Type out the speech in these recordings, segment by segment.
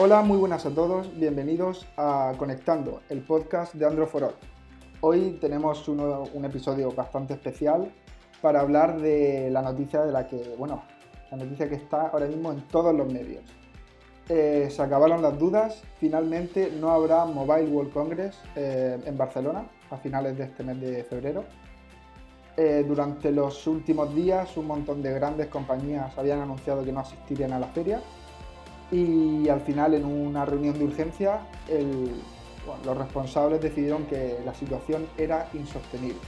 Hola, muy buenas a todos, bienvenidos a Conectando, el podcast de Android for All. Hoy tenemos un episodio bastante especial para hablar de la noticia de la que, bueno, la noticia que está ahora mismo en todos los medios. Eh, se acabaron las dudas, finalmente no habrá Mobile World Congress eh, en Barcelona a finales de este mes de febrero. Eh, durante los últimos días un montón de grandes compañías habían anunciado que no asistirían a la feria y al final en una reunión de urgencia los responsables decidieron que la situación era insostenible.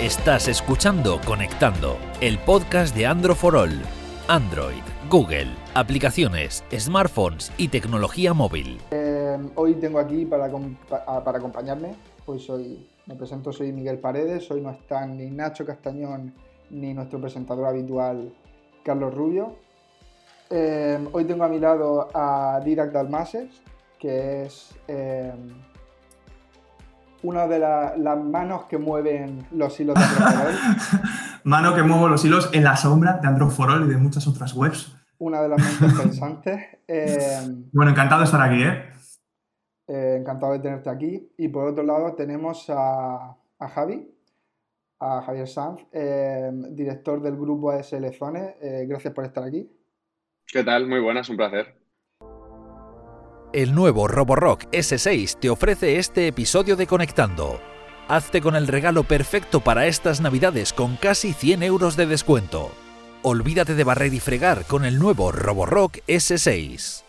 Estás escuchando Conectando, el podcast de Android for All. Android, Google, aplicaciones, smartphones y tecnología móvil. Eh, hoy tengo aquí para, para acompañarme, hoy soy, me presento, soy Miguel Paredes, hoy no están ni Nacho Castañón ni nuestro presentador habitual Carlos Rubio. Eh, hoy tengo a mi lado a Didac Dalmases, que es eh, una de las manos que mueven los hilos de Androforol. Mano que muevo los hilos en la sombra de Androforol y de muchas otras webs. Una de las mentes pensantes. Eh, bueno, encantado de estar aquí, ¿eh? encantado de tenerte aquí. Y por otro lado tenemos a, a Javi, a Javier Sanz, eh, director del grupo ASL Zone. Eh, gracias por estar aquí. ¿Qué tal? Muy buenas, un placer. El nuevo Roborock S6 te ofrece este episodio de Conectando. Hazte con el regalo perfecto para estas navidades con casi 100 euros de descuento. Olvídate de barrer y fregar con el nuevo Roborock S6.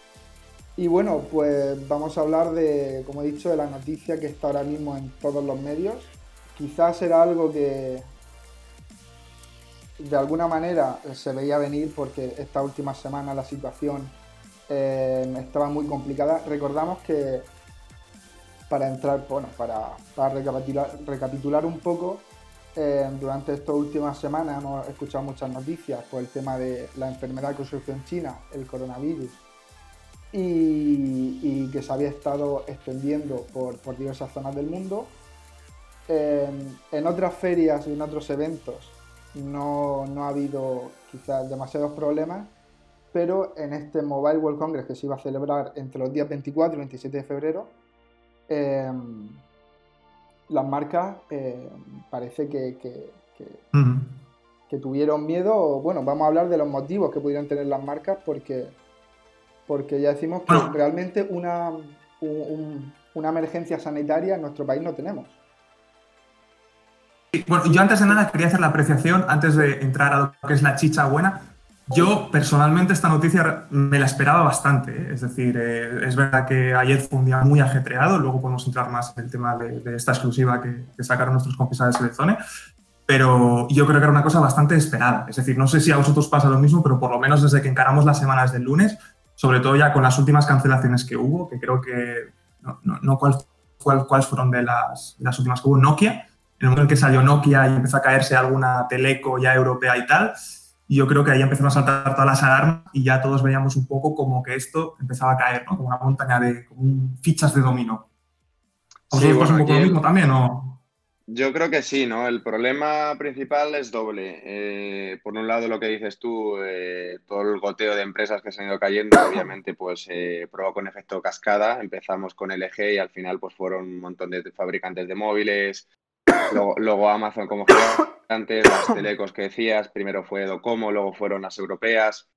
Y bueno, pues vamos a hablar de, como he dicho, de la noticia que está ahora mismo en todos los medios, quizás era algo que de alguna manera se veía venir porque esta última semana la situación eh, estaba muy complicada. Recordamos que para entrar, bueno, para, recapitular, un poco, eh, durante estas últimas semanas hemos escuchado muchas noticias por el tema de la enfermedad que surgió en China, el coronavirus, y, que se había estado extendiendo por diversas zonas del mundo en otras ferias y en otros eventos no, ha habido quizás demasiados problemas, pero en este Mobile World Congress que se iba a celebrar entre los días 24 y 27 de febrero, em, las marcas em, parece que, que, tuvieron miedo. Bueno, vamos a hablar de los motivos que pudieran tener las marcas porque, porque ya decimos que realmente una, una emergencia sanitaria en nuestro país no tenemos. Bueno, yo antes de nada quería hacer la apreciación, antes de entrar a lo que es la chicha buena. Yo personalmente esta noticia me la esperaba bastante. ¿eh? Es decir, eh, es verdad que ayer fue un día muy ajetreado, luego podemos entrar más en el tema de, esta exclusiva que, sacaron nuestros confesores de Zone, pero yo creo que era una cosa bastante esperada. Es decir, no sé si a vosotros pasa lo mismo, pero por lo menos desde que encaramos las semanas del lunes, sobre todo ya con las últimas cancelaciones que hubo, que creo que no, no, cuáles fueron de las, de las últimas que hubo, Nokia, el momento en que salió Nokia y empezó a caerse alguna teleco ya europea y tal, y yo creo que ahí empezaron a saltar todas las alarmas y ya todos veíamos un poco como que esto empezaba a caer, ¿no? Como una montaña de fichas de dominó. ¿Os sí, un poco lo mismo también o...? Yo creo que sí, ¿no? El problema principal es doble. Eh, por un lado, lo que dices tú, eh, todo el goteo de empresas que se han ido cayendo, obviamente, pues eh, provocó un efecto cascada. Empezamos con LG y al final, pues fueron un montón de fabricantes de móviles, Luego, Amazon como gigante, las telecos que decías, primero fue Docomo, luego fueron las europeas.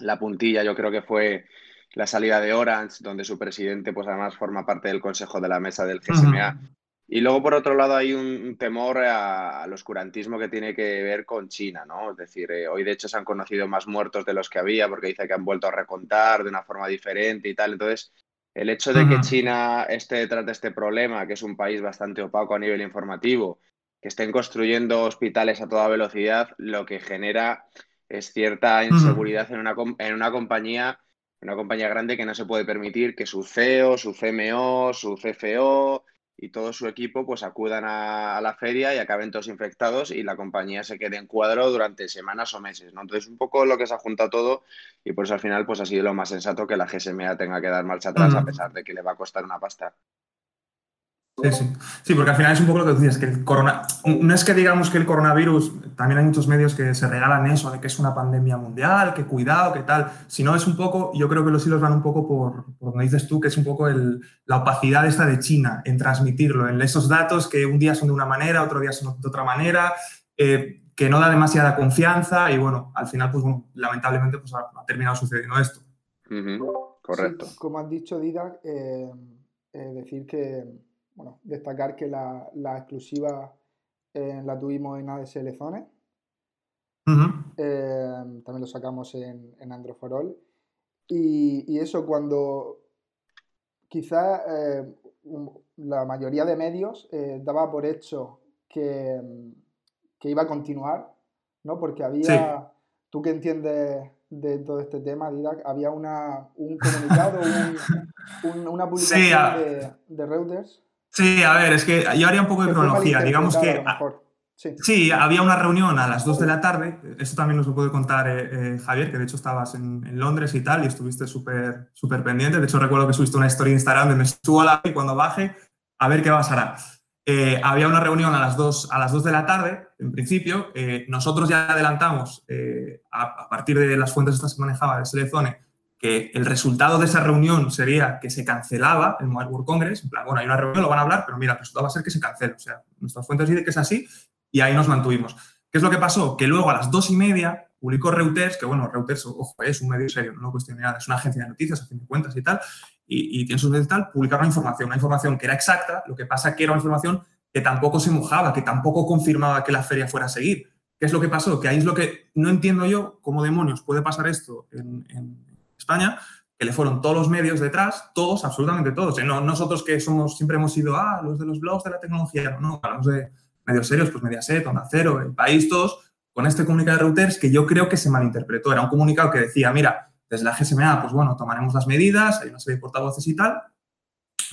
La puntilla yo creo que fue la salida de Orange, donde su presidente pues además forma parte del consejo de la mesa del GSMA. Y luego, por otro lado, hay un temor al oscurantismo que tiene que ver con China, ¿no? Es decir, eh, hoy de hecho se han conocido más muertos de los que había porque dice que han vuelto a recontar de una forma diferente y tal. Entonces, el hecho de que China esté detrás de este problema, que es un país bastante opaco a nivel informativo, que estén construyendo hospitales a toda velocidad, lo que genera es cierta inseguridad en, una, en una compañía una compañía grande que no se puede permitir que su CEO, su CMO, su CFO y todo su equipo pues acudan a, la feria y acaben todos infectados y la compañía se quede en cuadro durante semanas o meses, ¿no? Entonces un poco lo que se ha juntado todo y por eso al final pues ha sido lo más sensato que la GSMA tenga que dar marcha atrás a pesar de que le va a costar una pasta. Sí, porque al final es un poco lo que decías, que el corona... No es que digamos que el coronavirus, también hay muchos medios que se regalan eso, de que es una pandemia mundial, que cuidado, que tal, sino es un poco, yo creo que los hilos van un poco por, por donde dices tú, que es un poco el, la opacidad esta de China en transmitirlo, en esos datos que un día son de una manera, otro día son de otra manera, eh, que no da demasiada confianza y bueno, al final, pues lamentablemente pues, ha, terminado sucediendo esto. Correcto. como has dicho, Didac, eh, eh, decir que bueno, destacar que la, exclusiva eh, la tuvimos en ADSL Zone. Eh, también lo sacamos en, en Android for All. Y, eso cuando quizás eh, la mayoría de medios daba por hecho que, iba a continuar, ¿no? Porque había, tú que entiendes de todo este tema, Didac, había una, un comunicado, una publicación de, de Reuters Sí, a ver, es que yo haría un poco de cronología. Digamos que sí. había una reunión a las 2 de la tarde. Esto también nos lo puede contar eh, eh, Javier, que de hecho estabas en, Londres y tal, y estuviste súper súper pendiente. De hecho, recuerdo que subiste una historia en Instagram de me subo a la y cuando baje, a ver qué pasará. Eh, había una reunión a las 2, a las 2 de la tarde, en principio. nosotros ya adelantamos, a, partir de las fuentes estas que manejaba de Selezone, el resultado de esa reunión sería que se cancelaba el Mobile World Congress. En plan, bueno, hay una reunión, lo van a hablar, pero mira, el resultado va a ser que se cancela. O sea, nuestras fuentes dicen que es así y ahí nos mantuvimos. ¿Qué es lo que pasó? Que luego a las dos y media publicó Reuters, que bueno, Reuters, ojo, es un medio serio, no lo cuestioné nada, es una agencia de noticias, a fin de cuentas y tal, y, tiene sus y tal, publicaron información, una información que era exacta, lo que pasa que era una información que tampoco se mojaba, que tampoco confirmaba que la feria fuera a seguir. ¿Qué es lo que pasó? Que ahí es lo que no entiendo yo cómo demonios puede pasar esto en España, que le fueron todos los medios detrás, todos, absolutamente todos. No, nosotros que somos, siempre hemos sido, ah, los de los blogs de la tecnología, no, hablamos de medios serios, pues Mediaset, Onda Cero, El País, todos, con este comunicado de Reuters que yo creo que se malinterpretó. Era un comunicado que decía, mira, desde la GSMA, pues bueno, tomaremos las medidas, hay una serie de portavoces y tal,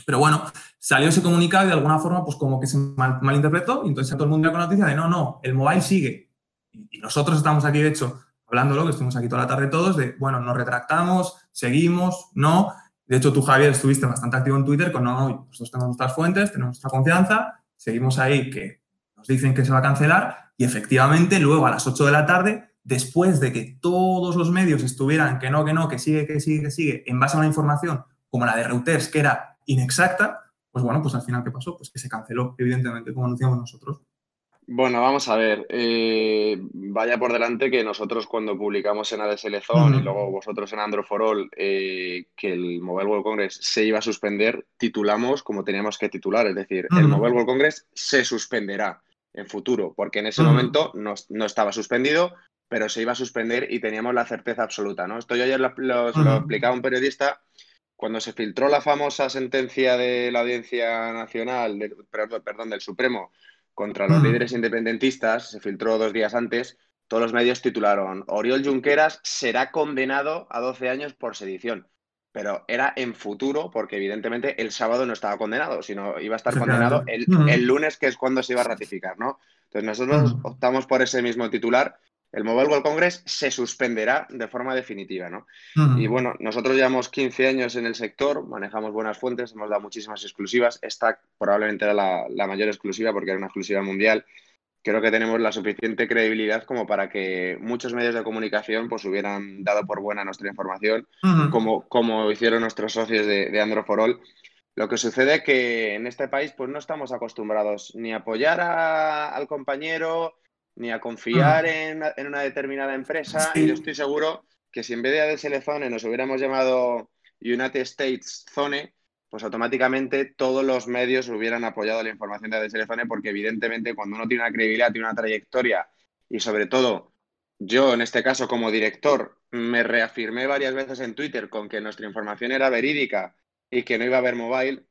pero bueno, salió ese comunicado y de alguna forma, pues como que se malinterpretó, y entonces todo el mundo con la noticia de, no, no, el mobile sigue. Y nosotros estamos aquí, de hecho, hablándolo, que estuvimos aquí toda la tarde todos, de, bueno, nos retractamos, seguimos, no. De hecho, tú, Javier, estuviste bastante activo en Twitter con, no, nosotros tenemos nuestras fuentes, tenemos nuestra confianza, seguimos ahí que nos dicen que se va a cancelar y efectivamente luego a las 8 de la tarde, después de que todos los medios estuvieran que no, que no, que sigue, que sigue, que sigue, en base a una información como la de Reuters, que era inexacta, pues bueno, pues al final, ¿qué pasó? Pues que se canceló, evidentemente, como anunciamos nosotros. Bueno, vamos a ver. Eh, vaya por delante que nosotros cuando publicamos en ADSL Zone y luego vosotros en Android for All eh, que el Mobile World Congress se iba a suspender, titulamos como teníamos que titular. Es decir, el Mobile World Congress se suspenderá en futuro, porque en ese momento no, estaba suspendido, pero se iba a suspender y teníamos la certeza absoluta. ¿no? Esto yo ayer lo, lo explicaba un periodista cuando se filtró la famosa sentencia de la Audiencia Nacional, perdón, del Supremo contra los mm. líderes independentistas, se filtró dos días antes, todos los medios titularon Oriol Junqueras será condenado a 12 años por sedición. Pero era en futuro, porque evidentemente el sábado no estaba condenado, sino iba a estar condenado el, mm. el lunes, que es cuando se iba a ratificar, ¿no? Entonces nosotros mm. optamos por ese mismo titular el Mobile World Congress se suspenderá de forma definitiva, ¿no? Y bueno, nosotros llevamos 15 años en el sector, manejamos buenas fuentes, hemos dado muchísimas exclusivas. Esta probablemente era la, mayor exclusiva porque era una exclusiva mundial. Creo que tenemos la suficiente credibilidad como para que muchos medios de comunicación pues hubieran dado por buena nuestra información, como, como hicieron nuestros socios de, de Android for All. Lo que sucede es que en este país pues no estamos acostumbrados ni a apoyar al compañero, ni a confiar en, una determinada empresa. Y yo estoy seguro que si en vez de ADSL Zone nos hubiéramos llamado United States Zone, pues automáticamente todos los medios hubieran apoyado la información de ADSL Zone, porque evidentemente cuando uno tiene una credibilidad, tiene una trayectoria y sobre todo yo en este caso como director me reafirmé varias veces en Twitter con que nuestra información era verídica y que no iba a haber mobile,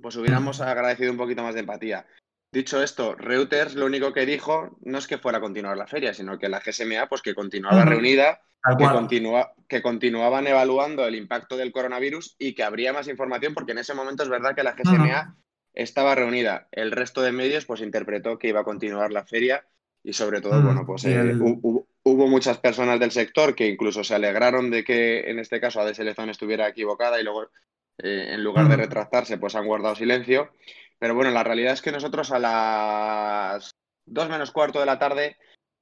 pues hubiéramos agradecido un poquito más de empatía. Dicho esto, Reuters lo único que dijo no es que fuera a continuar la feria, sino que la GSMA pues que continuaba reunida, que, que continuaban evaluando el impacto del coronavirus y que habría más información porque en ese momento es verdad que la GSMA estaba reunida. El resto de medios pues interpretó que iba a continuar la feria y sobre todo, bueno, pues eh, hubo, muchas personas del sector que incluso se alegraron de que en este caso ADSL Zone estuviera equivocada y luego eh, en lugar de retractarse pues han guardado silencio. Pero bueno, la realidad es que nosotros a las 2 menos cuarto de la tarde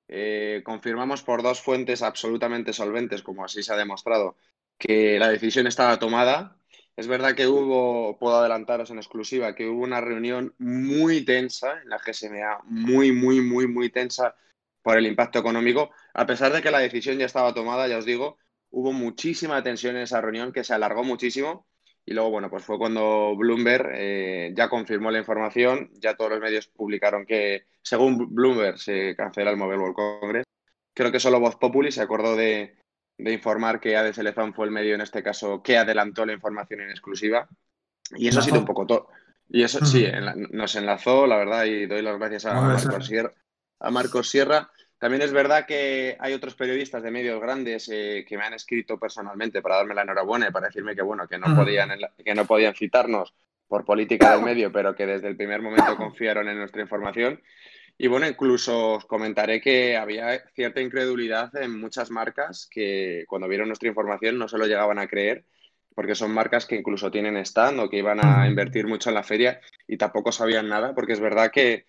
eh, confirmamos por dos fuentes absolutamente solventes, como así se ha demostrado, que la decisión estaba tomada. Es verdad que hubo, puedo adelantaros en exclusiva, que hubo una reunión muy tensa en la GSMA, muy, muy, muy, muy tensa por el impacto económico. A pesar de que la decisión ya estaba tomada, ya os digo, hubo muchísima tensión en esa reunión que se alargó muchísimo. Y luego, bueno, pues fue cuando Bloomberg eh, ya confirmó la información, ya todos los medios publicaron que, según Bloomberg, se cancela el Mobile World Congress. Creo que solo Voz Populi se acordó de, informar que ADS Elefant fue el medio, en este caso, que adelantó la información en exclusiva. Y eso ha sido un poco todo. Y eso sí, nos enlazó, la verdad, y doy las gracias a, Marcos, Sierra, a Marcos Sierra. También es verdad que hay otros periodistas de medios grandes eh, que me han escrito personalmente para darme la enhorabuena y para decirme que bueno, que no podían, que no podían citarnos por política del medio, pero que desde el primer momento confiaron en nuestra información. Y bueno, incluso os comentaré que había cierta incredulidad en muchas marcas que cuando vieron nuestra información no se lo llegaban a creer, porque son marcas que incluso tienen stand o que iban a invertir mucho en la feria y tampoco sabían nada, porque es verdad que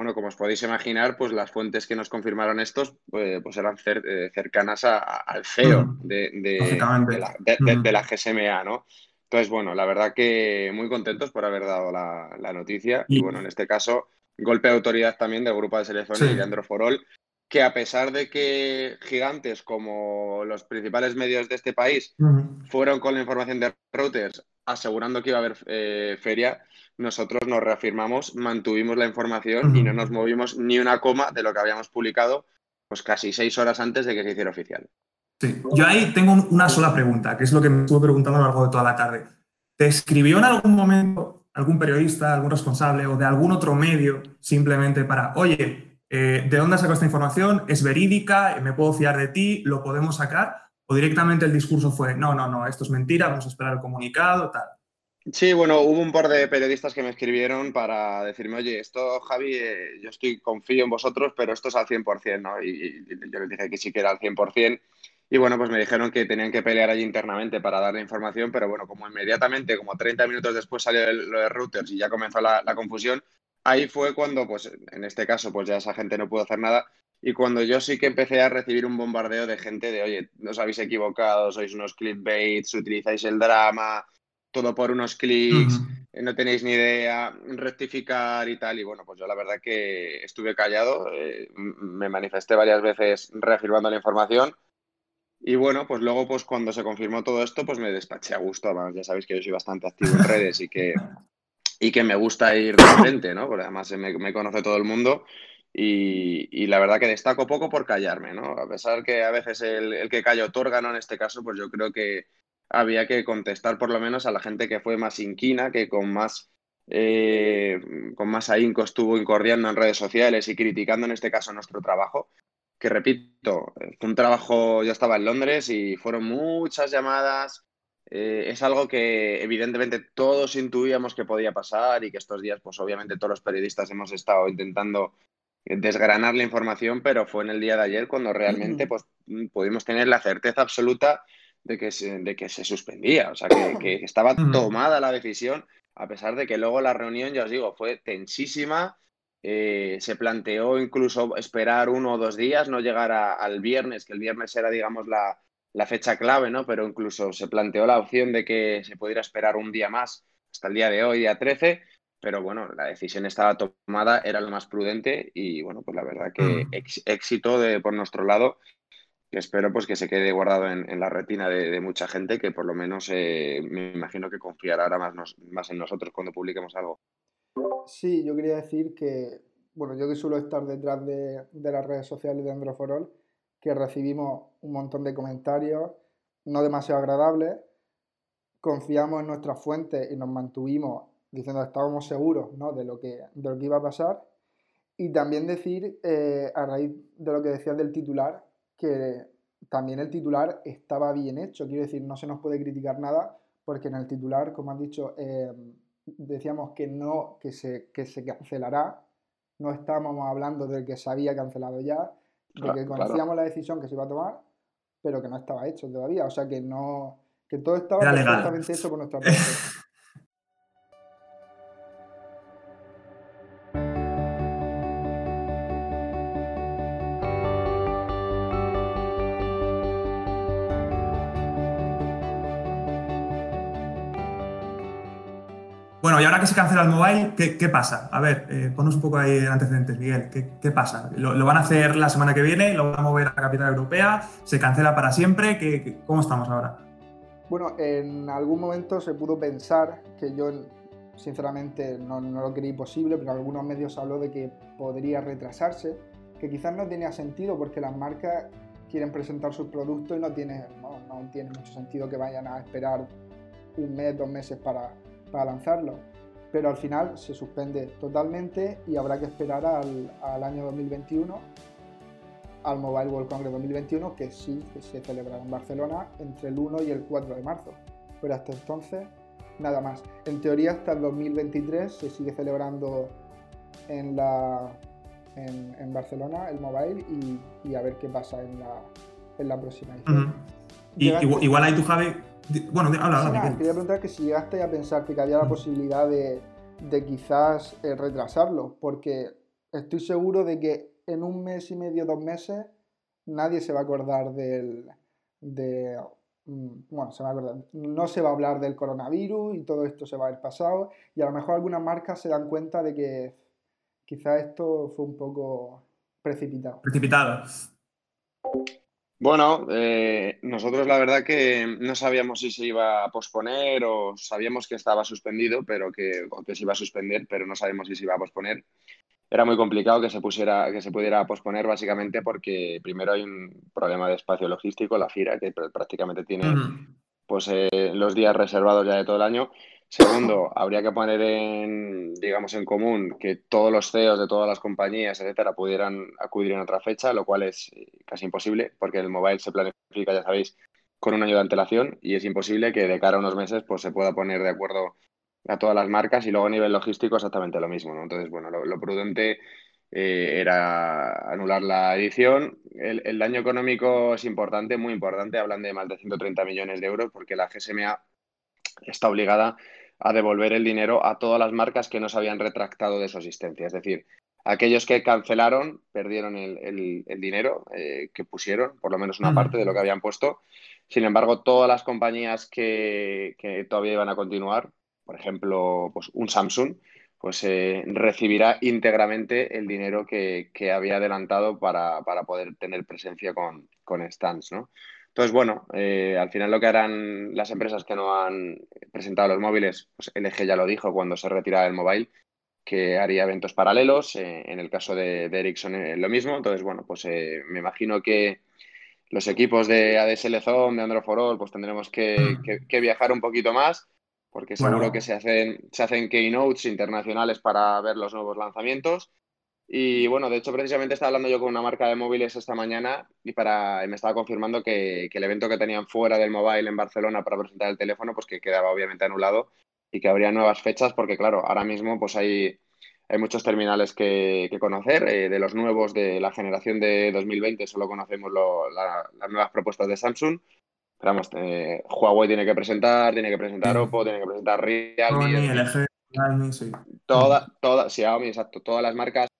bueno, como os podéis imaginar, pues las fuentes que nos confirmaron estos pues, pues eran eh, cercanas al CEO mm. de, de, la, GSMA, ¿no? Entonces, bueno, la verdad que muy contentos por haber dado la, noticia. Y, bueno, en este caso, golpe de autoridad también del grupo de selección y de Androforol, que a pesar de que gigantes como los principales medios de este país fueron con la información de Reuters asegurando que iba a haber eh, feria, nosotros nos reafirmamos, mantuvimos la información y no nos movimos ni una coma de lo que habíamos publicado pues casi seis horas antes de que se hiciera oficial. Sí, yo ahí tengo una sola pregunta, que es lo que me estuve preguntando a lo largo de toda la tarde. ¿Te escribió en algún momento algún periodista, algún responsable o de algún otro medio simplemente para, oye, eh, ¿de dónde sacado esta información? ¿Es verídica? ¿Me puedo fiar de ti? ¿Lo podemos sacar? ¿O directamente el discurso fue, no, no, no, esto es mentira, vamos a esperar el comunicado, tal? Sí, bueno, hubo un par de periodistas que me escribieron para decirme, oye, esto, Javi, eh, yo estoy, confío en vosotros, pero esto es al 100%, ¿no? Y, yo les dije que sí que era al 100%. Y bueno, pues me dijeron que tenían que pelear allí internamente para dar la información, pero bueno, como inmediatamente, como 30 minutos después salió lo de routers y ya comenzó la confusión, ahí fue cuando, pues en este caso, pues ya esa gente no pudo hacer nada. Y cuando yo sí que empecé a recibir un bombardeo de gente de, oye, no os habéis equivocado, sois unos clickbaits, utilizáis el drama, todo por unos clics, eh, no tenéis ni idea, rectificar y tal. Y bueno, pues yo la verdad que estuve callado, eh, me manifesté varias veces reafirmando la información. Y bueno, pues luego, pues cuando se confirmó todo esto, pues me despaché a gusto. ya sabéis que yo soy bastante activo en redes y que, y que me gusta ir de frente, ¿no? Porque además me, conoce todo el mundo. Y, la verdad que destaco poco por callarme, ¿no? A pesar que a veces el, que calla otorga, ¿no? En este caso, pues yo creo que, había que contestar por lo menos a la gente que fue más inquina, que con más, eh, con más ahínco estuvo incordiando en redes sociales y criticando en este caso nuestro trabajo. Que repito, fue un trabajo, yo estaba en Londres y fueron muchas llamadas. Eh, es algo que evidentemente todos intuíamos que podía pasar y que estos días, pues obviamente todos los periodistas hemos estado intentando desgranar la información, pero fue en el día de ayer cuando realmente pues, pudimos tener la certeza absoluta de que se, de que se suspendía, o sea, que, estaba tomada la decisión, a pesar de que luego la reunión, ya os digo, fue tensísima. Eh, se planteó incluso esperar uno o dos días, no llegar al viernes, que el viernes era, digamos, la, la fecha clave, ¿no? Pero incluso se planteó la opción de que se pudiera esperar un día más, hasta el día de hoy, día 13, pero bueno, la decisión estaba tomada, era lo más prudente y bueno, pues la verdad que éxito de, por nuestro lado que espero pues que se quede guardado en, la retina de, mucha gente que por lo menos eh, me imagino que confiará ahora más, más en nosotros cuando publiquemos algo. Sí, yo quería decir que, bueno, yo que suelo estar detrás de, las redes sociales de Androforol, que recibimos un montón de comentarios no demasiado agradables, confiamos en nuestras fuentes y nos mantuvimos diciendo que estábamos seguros ¿no? de, lo que, de lo que iba a pasar. Y también decir, eh, a raíz de lo que decías del titular, que también el titular estaba bien hecho. Quiero decir, no se nos puede criticar nada porque en el titular, como has dicho, eh, decíamos que no, que se, que se cancelará. No estábamos hablando de que se había cancelado ya, de que conocíamos la decisión que se iba a tomar, pero que no estaba hecho todavía. O sea que no, que todo estaba perfectamente hecho por nuestra parte. Y ahora que se cancela el mobile, ¿qué, pasa? A ver, eh, ponos un poco ahí antecedentes, Miguel. ¿Qué, pasa? ¿Lo, van a hacer la semana que viene? ¿Lo van a mover a la capital europea? ¿Se cancela para siempre? ¿Qué, cómo estamos ahora? Bueno, en algún momento se pudo pensar que yo, sinceramente, no, lo creí posible, pero algunos medios habló de que podría retrasarse, que quizás no tenía sentido porque las marcas quieren presentar sus productos y no tiene, no, tiene mucho sentido que vayan a esperar un mes, dos meses para lanzarlo. Pero al final se suspende totalmente y habrá que esperar al, al año 2021, al Mobile World Congress 2021, que sí que se celebrará en Barcelona entre el 1 y el 4 de marzo. Pero hasta entonces, nada más. En teoría, hasta el 2023 se sigue celebrando en, la, en, Barcelona el Mobile y, a ver qué pasa en la, en la próxima edición. igual, igual, ahí tú, Javi, bueno, habla, habla. quería preguntar que si llegaste a pensar que había la posibilidad de, quizás eh, retrasarlo, porque estoy seguro de que en un mes y medio, dos meses, nadie se va a acordar del. De, mm, bueno, se va a acordar. No se va a hablar del coronavirus y todo esto se va a haber pasado. Y a lo mejor algunas marcas se dan cuenta de que quizás esto fue un poco precipitado. Precipitado. Bueno, eh, nosotros la verdad que no sabíamos si se iba a posponer o sabíamos que estaba suspendido, pero que, que se iba a suspender, pero no sabemos si se iba a posponer. Era muy complicado que se pusiera, que se pudiera posponer básicamente porque primero hay un problema de espacio logístico, la FIRA, que prácticamente tiene pues, eh, los días reservados ya de todo el año Segundo, habría que poner en, digamos, en común que todos los CEOs de todas las compañías, etcétera, pudieran acudir en otra fecha, lo cual es eh, casi imposible, porque el mobile se planifica, ya sabéis, con un año de antelación y es imposible que de cara a unos meses pues, se pueda poner de acuerdo a todas las marcas y luego a nivel logístico exactamente lo mismo. ¿no? Entonces, bueno, lo, prudente eh, era anular la edición. El, el, daño económico es importante, muy importante. Hablan de más de 130 millones de euros porque la GSMA está obligada a devolver el dinero a todas las marcas que no se habían retractado de su asistencia. Es decir, aquellos que cancelaron perdieron el, dinero eh, que pusieron, por lo menos una parte de lo que habían puesto. Sin embargo, todas las compañías que, todavía iban a continuar, por ejemplo, pues un Samsung, pues eh, recibirá íntegramente el dinero que, había adelantado para, poder tener presencia con, con stands, ¿no? Entonces, bueno, eh, al final lo que harán las empresas que no han presentado los móviles, pues LG ya lo dijo cuando se retira el mobile, que haría eventos paralelos. Eh, en el caso de, Ericsson eh, lo mismo. Entonces, bueno, pues me imagino que los equipos de ADSL Zone, de Android for All, pues tendremos que, mm. viajar un poquito más, porque seguro que se hacen, se hacen keynotes internacionales para ver los nuevos lanzamientos. Y bueno, de hecho, precisamente estaba hablando yo con una marca de móviles esta mañana y, para, me estaba confirmando que, el evento que tenían fuera del mobile en Barcelona para presentar el teléfono, pues que quedaba obviamente anulado y que habría nuevas fechas, porque claro, ahora mismo pues hay, hay muchos terminales que, conocer. Eh, de los nuevos de la generación de 2020 solo conocemos las nuevas propuestas de Samsung. Pero vamos, eh, Huawei tiene que presentar, tiene que presentar Oppo, tiene que presentar Realme. Sí. Toda, toda, Xiaomi, exacto. Todas las marcas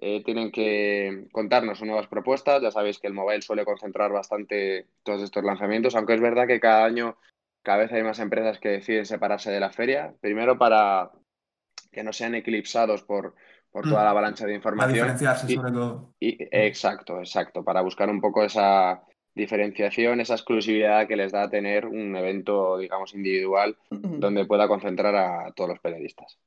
eh, tienen que contarnos nuevas propuestas. Ya sabéis que el mobile suele concentrar bastante todos estos lanzamientos, aunque es verdad que cada año cada vez hay más empresas que deciden separarse de la feria. Primero para que no sean eclipsados por, por toda la mm. avalancha de información. Para diferenciarse sobre todo. Y, exacto, exacto. Para buscar un poco esa diferenciación, esa exclusividad que les da tener un evento, digamos, individual donde pueda concentrar a todos los periodistas.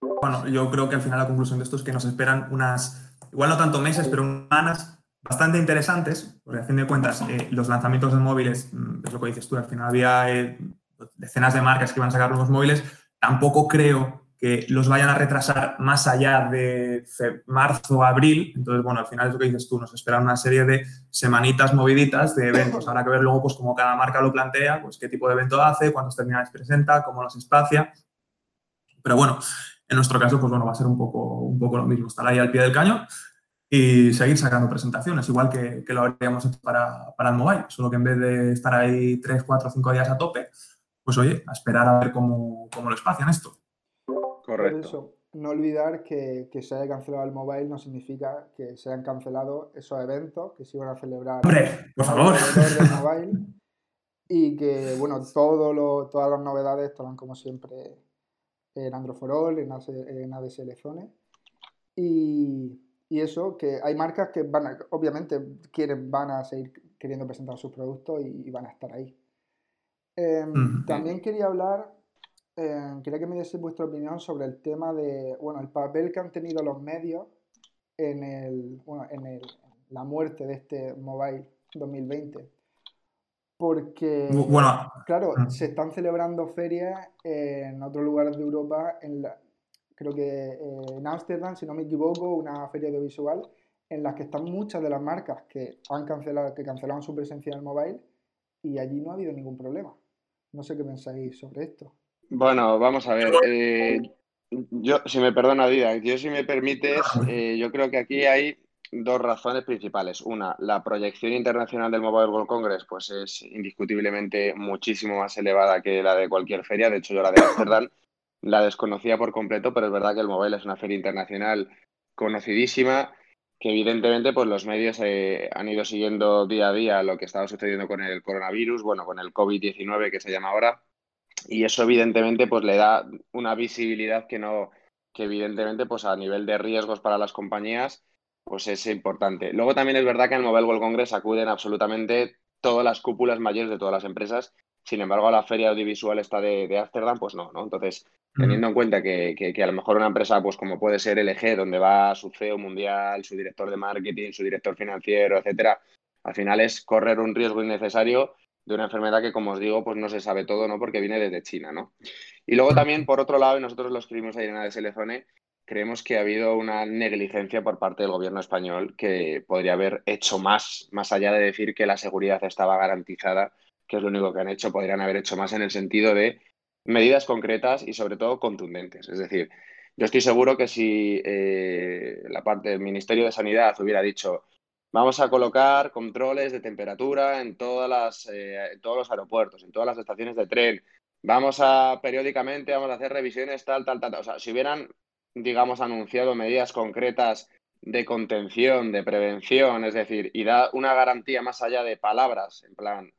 Bueno, yo creo que al final la conclusión de esto es que nos esperan unas, igual no tanto meses, pero unas semanas bastante interesantes, porque a fin de cuentas eh, los lanzamientos de móviles, mm, es lo que dices tú, al final había eh, decenas de marcas que iban a sacar nuevos móviles, tampoco creo que los vayan a retrasar más allá de marzo, abril. Entonces, bueno, al final es lo que dices tú, nos esperan una serie de semanitas moviditas de eventos. Habrá que ver luego, pues, cómo cada marca lo plantea, pues, qué tipo de evento hace, cuántos terminales presenta, cómo los espacia. Pero bueno, en nuestro caso, pues bueno, va a ser un poco, un poco lo mismo, estar ahí al pie del cañón y seguir sacando presentaciones, igual que, lo habríamos hecho para, el mobile, solo que en vez de estar ahí 3, 4, 5 días a tope, pues oye, a esperar a ver cómo, lo espacian esto. Correcto. no olvidar que, que, se haya cancelado el mobile no significa que se hayan cancelado esos eventos que se iban a celebrar. ¡Hombre, por favor! mobile, y que, bueno, todo lo, todas las novedades estarán como siempre en Androforol, en, en ADSL Zone. Y, y, eso, que hay marcas que van a, obviamente quieren, van a seguir queriendo presentar sus productos y, van a estar ahí. Em, también quería hablar, em, quería que me diese vuestra opinión sobre el tema de, bueno, el papel que han tenido los medios en, el, bueno, en el, la muerte de este Mobile 2020. Porque, bueno, claro, se están celebrando ferias en otros lugares de Europa, en la, creo que eh, en Ámsterdam, si no me equivoco, una feria audiovisual, en las que están muchas de las marcas que han cancelado, que cancelaron su presencia en el mobile y allí no ha habido ningún problema. No sé qué pensáis sobre esto. Bueno, vamos a ver. Eh, yo, si me perdona, Dida, yo si me permites, eh, yo creo que aquí hay dos razones principales. Una, la proyección internacional del Mobile World Congress pues es indiscutiblemente muchísimo más elevada que la de cualquier feria. De hecho, yo la de Amsterdam la desconocía por completo, pero es verdad que el Mobile es una feria internacional conocidísima, que evidentemente pues los medios eh, han ido siguiendo día a día lo que estaba sucediendo con el coronavirus, bueno, con el COVID-19 que se llama ahora, y eso evidentemente pues le da una visibilidad que no que evidentemente pues a nivel de riesgos para las compañías pues es importante. Luego también es verdad que en el Mobile World Congress acuden absolutamente todas las cúpulas mayores de todas las empresas. Sin embargo, a la feria audiovisual esta de, de Ámsterdam, pues no, ¿no? Entonces, teniendo en cuenta que, que, a lo mejor una empresa, pues como puede ser LG, donde va su CEO mundial, su director de marketing, su director financiero, etcétera, al final es correr un riesgo innecesario de una enfermedad que, como os digo, pues no se sabe todo, ¿no? Porque viene desde China, ¿no? Y luego también, por otro lado, y nosotros lo escribimos ahí en ADSL Zone, creemos que ha habido una negligencia por parte del gobierno español que podría haber hecho más, más allá de decir que la seguridad estaba garantizada, que es lo único que han hecho, podrían haber hecho más en el sentido de medidas concretas y sobre todo contundentes. Es decir, yo estoy seguro que si eh, la parte del Ministerio de Sanidad hubiera dicho vamos a colocar controles de temperatura en, todas las, eh, en todos los aeropuertos, en todas las estaciones de tren, vamos a periódicamente, vamos a hacer revisiones tal, tal, tal. O sea, si hubieran digamos, anunciado medidas concretas de contención, de prevención, es decir, y da una garantía más allá de palabras, en plan,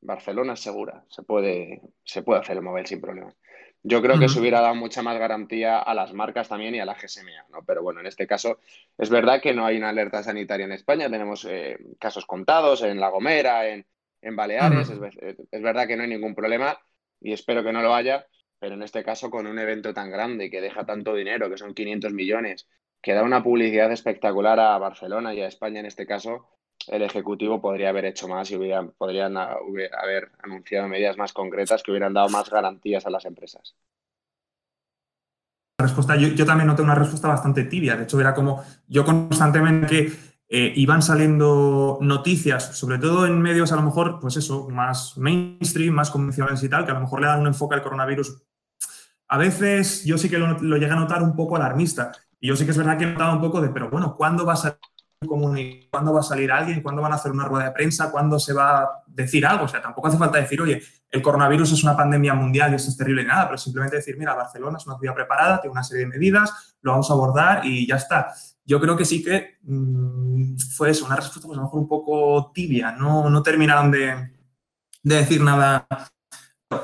Barcelona es segura, se puede, se puede hacer el móvil sin problemas. Yo creo que se hubiera dado mucha más garantía a las marcas también y a la GSMA, ¿no? Pero bueno, en este caso es verdad que no hay una alerta sanitaria en España, tenemos eh, casos contados en La Gomera, en, en Baleares, es, es verdad que no hay ningún problema y espero que no lo haya, pero en este caso con un evento tan grande que deja tanto dinero, que son 500 millones, que da una publicidad espectacular a Barcelona y a España en este caso, el Ejecutivo podría haber hecho más y hubiera, podrían haber anunciado medidas más concretas que hubieran dado más garantías a las empresas. respuesta, yo, yo también noté una respuesta bastante tibia. De hecho, era como yo constantemente eh, iban saliendo noticias, sobre todo en medios a lo mejor, pues eso, más mainstream, más convencionales y tal, que a lo mejor le dan un enfoque al coronavirus. A veces yo sí que lo, lo llegué a notar un poco alarmista. Y yo sí que es verdad que he notado un poco de, pero bueno, ¿cuándo va a salir ¿Cuándo va a salir alguien? ¿Cuándo van a hacer una rueda de prensa? ¿Cuándo se va a decir algo? O sea, tampoco hace falta decir, oye, el coronavirus es una pandemia mundial y eso es terrible y nada, pero simplemente decir, mira, Barcelona es una ciudad preparada, tiene una serie de medidas, lo vamos a abordar y ya está yo creo que sí que mm, fue eso, una respuesta pues a lo mejor un poco tibia, no, no terminaron de, decir nada.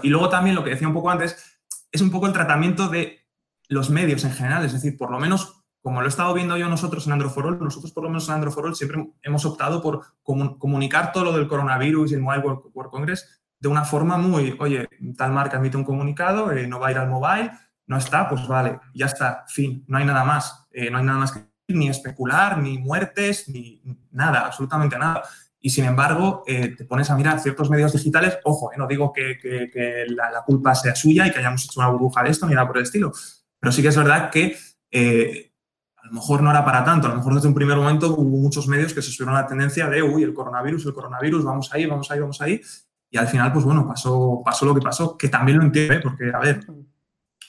Y luego también lo que decía un poco antes, es un poco el tratamiento de los medios en general, es decir, por lo menos como lo he estado viendo yo nosotros en Androforol, nosotros por lo menos en Androforol siempre hemos optado por comunicar todo lo del coronavirus y el Mobile World, Congress de una forma muy, oye, tal marca emite un comunicado, eh, no va a ir al mobile, no está, pues vale, ya está, fin, no hay nada más, eh, no hay nada más que ni especular, ni muertes, ni nada, absolutamente nada. Y sin embargo, eh, te pones a mirar ciertos medios digitales, ojo, eh, no digo que, la, culpa sea suya y que hayamos hecho una burbuja de esto ni nada por el estilo, pero sí que es verdad que eh, a lo mejor no era para tanto, a lo mejor desde un primer momento hubo muchos medios que se subieron a la tendencia de, uy, el coronavirus, el coronavirus, vamos ahí, vamos ahí, vamos ahí, y al final, pues bueno, pasó, pasó lo que pasó, que también lo entiendo, porque, a ver,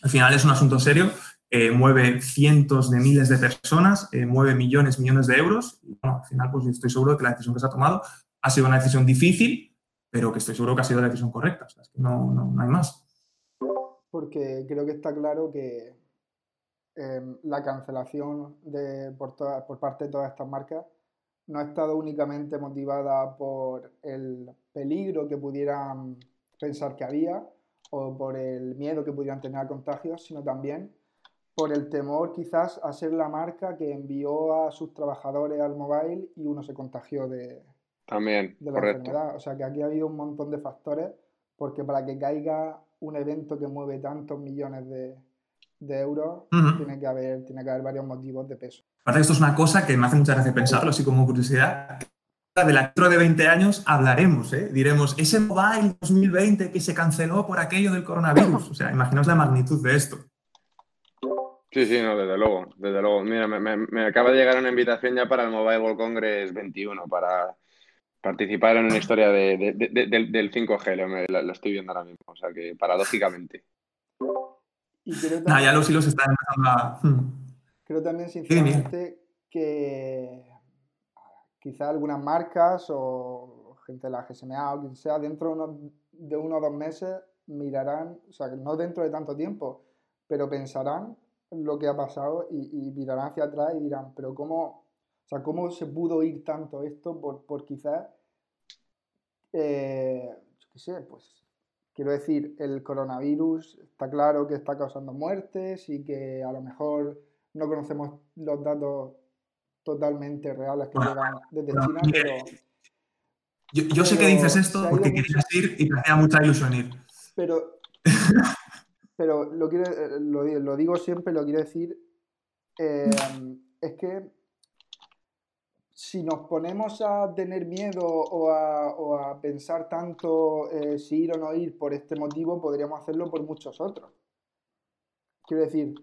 al final es un asunto serio eh, mueve cientos de miles de personas, eh, mueve millones, millones de euros. Y bueno, al final, pues estoy seguro que la decisión que se ha tomado ha sido una decisión difícil, pero que estoy seguro que ha sido la decisión correcta. no, no, hay más. Porque creo que está claro que em, la cancelación de, por, por parte de todas estas marcas no ha estado únicamente motivada por el peligro que pudieran pensar que había o por el miedo que pudieran tener a contagios, sino también por el temor quizás a ser la marca que envió a sus trabajadores al mobile y uno se contagió de, también, de la enfermedad. O sea que aquí ha habido un montón de factores porque para que caiga un evento que mueve tantos millones de, euros, tiene, que haber, tiene que haber varios motivos de peso. Aparte, esto es una cosa que me hace mucha gracia pensarlo, así como curiosidad. De la dentro de 20 años hablaremos, ¿eh? diremos, ese mobile 2020 que se canceló por aquello del coronavirus. O sea, imaginaos la magnitud de esto. Sí, sí, no, desde luego, desde luego. Mira, me, acaba de llegar una invitación ya para el Mobile World Congress 21, para participar en una historia de, del, 5G, lo, estoy viendo ahora mismo, o sea que paradójicamente. ya los hilos están empezando a... Hmm. Creo también, sinceramente, que quizá algunas marcas o gente de la GSMA o quien sea, dentro de uno o dos meses mirarán, o sea, no dentro de tanto tiempo, pero pensarán lo que ha pasado y, mirarán hacia atrás y dirán, pero ¿cómo, o sea, ¿cómo se pudo ir tanto esto por, por quizás, eh, qué sé, pues, quiero decir, el coronavirus está claro que está causando muertes y que a lo mejor no conocemos los datos totalmente reales que llegan desde China, pero... Yo, sé que dices esto porque querías ir y te hacía mucha ilusión ir. Pero pero eh, lo, digo siempre, lo quiero decir, eh, es que si nos ponemos a tener miedo o a, pensar tanto eh, si ir o no ir por este motivo, podríamos hacerlo por muchos otros. Quiero decir,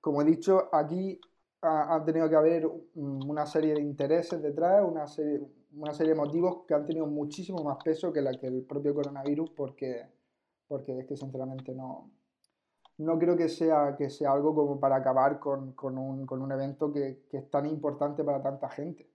como he dicho, aquí ha, tenido que haber una serie de intereses detrás, una serie, una serie de motivos que han tenido muchísimo más peso que, la, que el propio coronavirus, porque, porque es que sinceramente no, no creo que sea, que sea algo como para acabar con, un, evento que, es tan importante para tanta gente.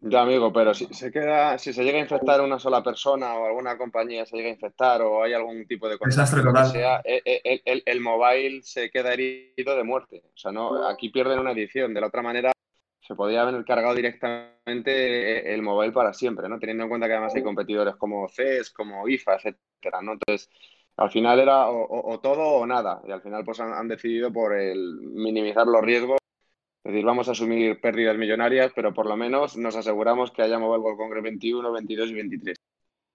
Ya, amigo, pero si se queda, si se llega a infectar una sola persona o alguna compañía se llega a infectar o hay algún tipo de desastre sea, e, e, el, el, mobile se queda herido de muerte. O sea, no, aquí pierden una edición. De la otra manera, se podría haber cargado directamente el mobile para siempre, ¿no? Teniendo en cuenta que además hay competidores como CES, como IFA, etcétera, ¿no? Entonces, al final era o, todo o nada. Y al final pues han, decidido por el minimizar los riesgos. Es decir, vamos a asumir pérdidas millonarias, pero por lo menos nos aseguramos que haya Mobile World Congress 21, 22 y 23.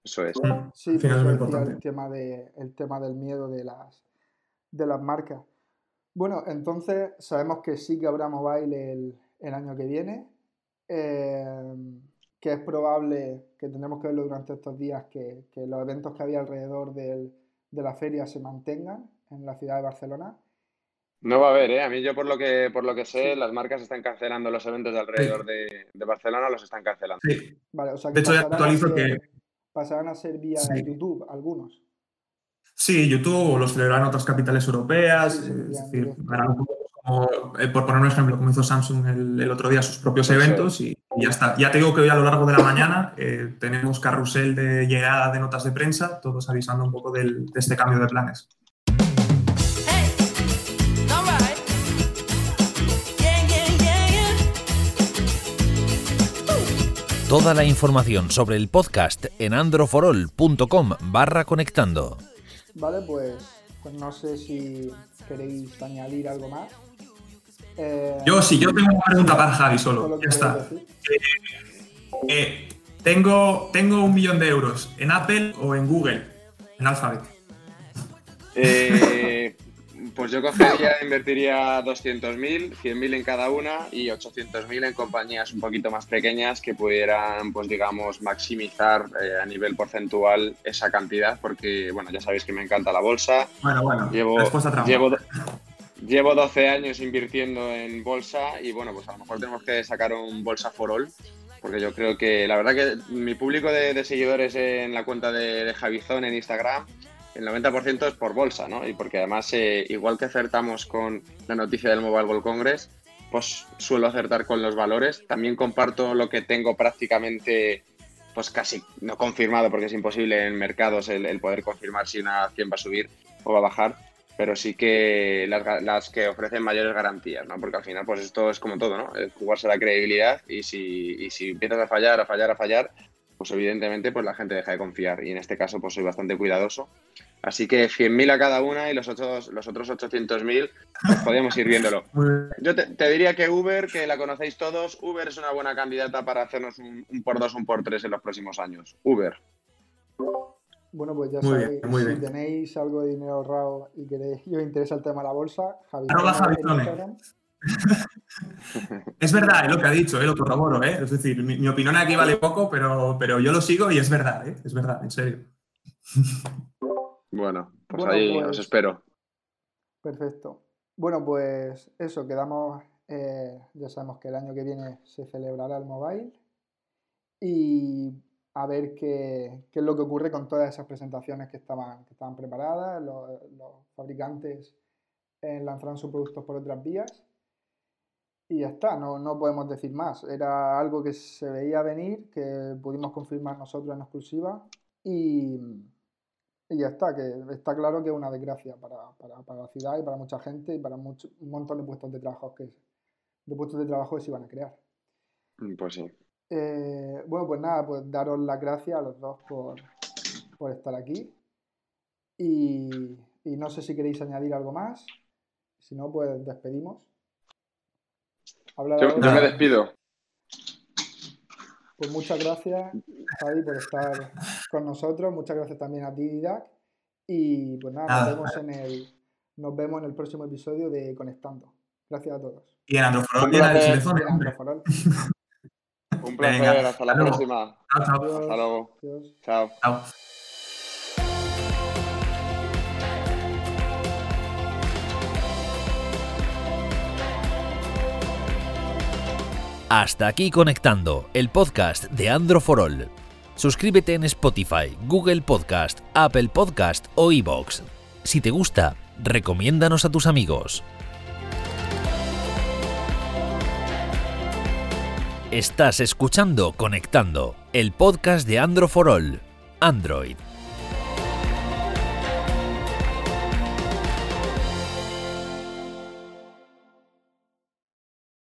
Eso es. Sí, pues el tema, de, el tema del miedo de las, de las marcas. Bueno, entonces sabemos que sí que habrá mobile el, el año que viene, eh, que es probable que tendremos que verlo durante estos días, que, que los eventos que había alrededor del, de la feria se mantengan en la ciudad de Barcelona. No va a haber, ¿eh? A mí yo por lo que, por lo que sé, las marcas están cancelando los eventos de alrededor de, Barcelona, los están cancelando. Sí. Vale, o sea que de hecho, ya actualizo que... Pasarán a ser vía YouTube algunos. Sí, YouTube los celebrarán otras capitales europeas. es decir, eh, por poner un ejemplo, como hizo Samsung el, otro día sus propios eventos y, ya está. Ya te digo que hoy a lo largo de la mañana eh, tenemos carrusel de llegada de notas de prensa, todos avisando un poco de este cambio de planes. Toda la información sobre el podcast en androforol.com barra conectando. Vale, pues, pues no sé si queréis añadir algo más. Eh, yo sí, yo tengo una pregunta para Javi solo. Ya está. Eh, eh, tengo, tengo un millón de euros. ¿En Apple o en Google? En Alphabet. pues yo cogería, invertiría 200.000, 100.000 en cada una y 800.000 en compañías un poquito más pequeñas que pudieran, pues digamos, maximizar a nivel porcentual esa cantidad, porque, bueno, ya sabéis que me encanta la bolsa. Bueno, bueno, llevo, llevo, Llevo 12 años invirtiendo en bolsa y bueno, pues a lo mejor tenemos que sacar un bolsa for all, porque yo creo que la verdad que mi público de, seguidores en la cuenta de, Javizón en Instagram, el 90% es por bolsa, ¿no? Y porque además, eh, igual que acertamos con la noticia del Mobile World Congress, pues suelo acertar con los valores. También comparto lo que tengo prácticamente, pues casi no confirmado, porque es imposible en mercados el, el poder confirmar si una acción va a subir o va a bajar pero sí que las, que ofrecen mayores garantías, ¿no? Porque al final, pues esto es como todo, ¿no? jugarse la credibilidad y si, si empiezas a fallar, a fallar, a fallar, pues evidentemente pues la gente deja de confiar y en este caso pues soy bastante cuidadoso. Así que 100.000 a cada una y los otros, los otros 800.000 pues podemos ir viéndolo. Yo te, diría que Uber, que la conocéis todos, Uber es una buena candidata para hacernos un, por dos, un por tres en los próximos años. Uber. Bueno, pues ya sabéis, si tenéis algo de dinero ahorrado y queréis, y os interesa el tema de la bolsa, Javi. es verdad, es lo que ha dicho, eh, lo corroboro, ¿eh? Es decir, mi, opinión aquí vale poco, pero, pero yo lo sigo y es verdad, ¿eh? Es verdad, en serio. Bueno, pues ahí os pues espero. Perfecto. Bueno, pues eso, quedamos, eh, ya sabemos que el año que viene se celebrará el mobile y a ver qué, es lo que ocurre con todas esas presentaciones que estaban, que estaban preparadas, los, fabricantes eh, lanzarán sus productos por otras vías y ya está, no, no podemos decir más. Era algo que se veía venir, que pudimos confirmar nosotros en exclusiva y, y ya está, que está claro que es una desgracia para, la ciudad y para mucha gente y para un montón de puestos de trabajo que de puestos de trabajo que se iban a crear. Pues sí. Eh, bueno, pues nada, pues daros las gracias a los dos por, estar aquí. Y, no sé si queréis añadir algo más. Si no, pues despedimos. yo, me despido. Pues muchas gracias, Javi, por estar con nosotros. Muchas gracias también a ti, Didac. Y pues nada, nos, vemos en el, nos vemos en el próximo episodio de Conectando. Gracias a todos. Y en Androforol Un placer, hasta la próxima. Hasta luego. Chao. chao. Hasta aquí conectando el podcast de Androforol. Suscríbete en Spotify, Google Podcast, Apple Podcast o iBox. Si te gusta, recomiéndanos a tus amigos. Estás escuchando Conectando, el podcast de Androforol. Android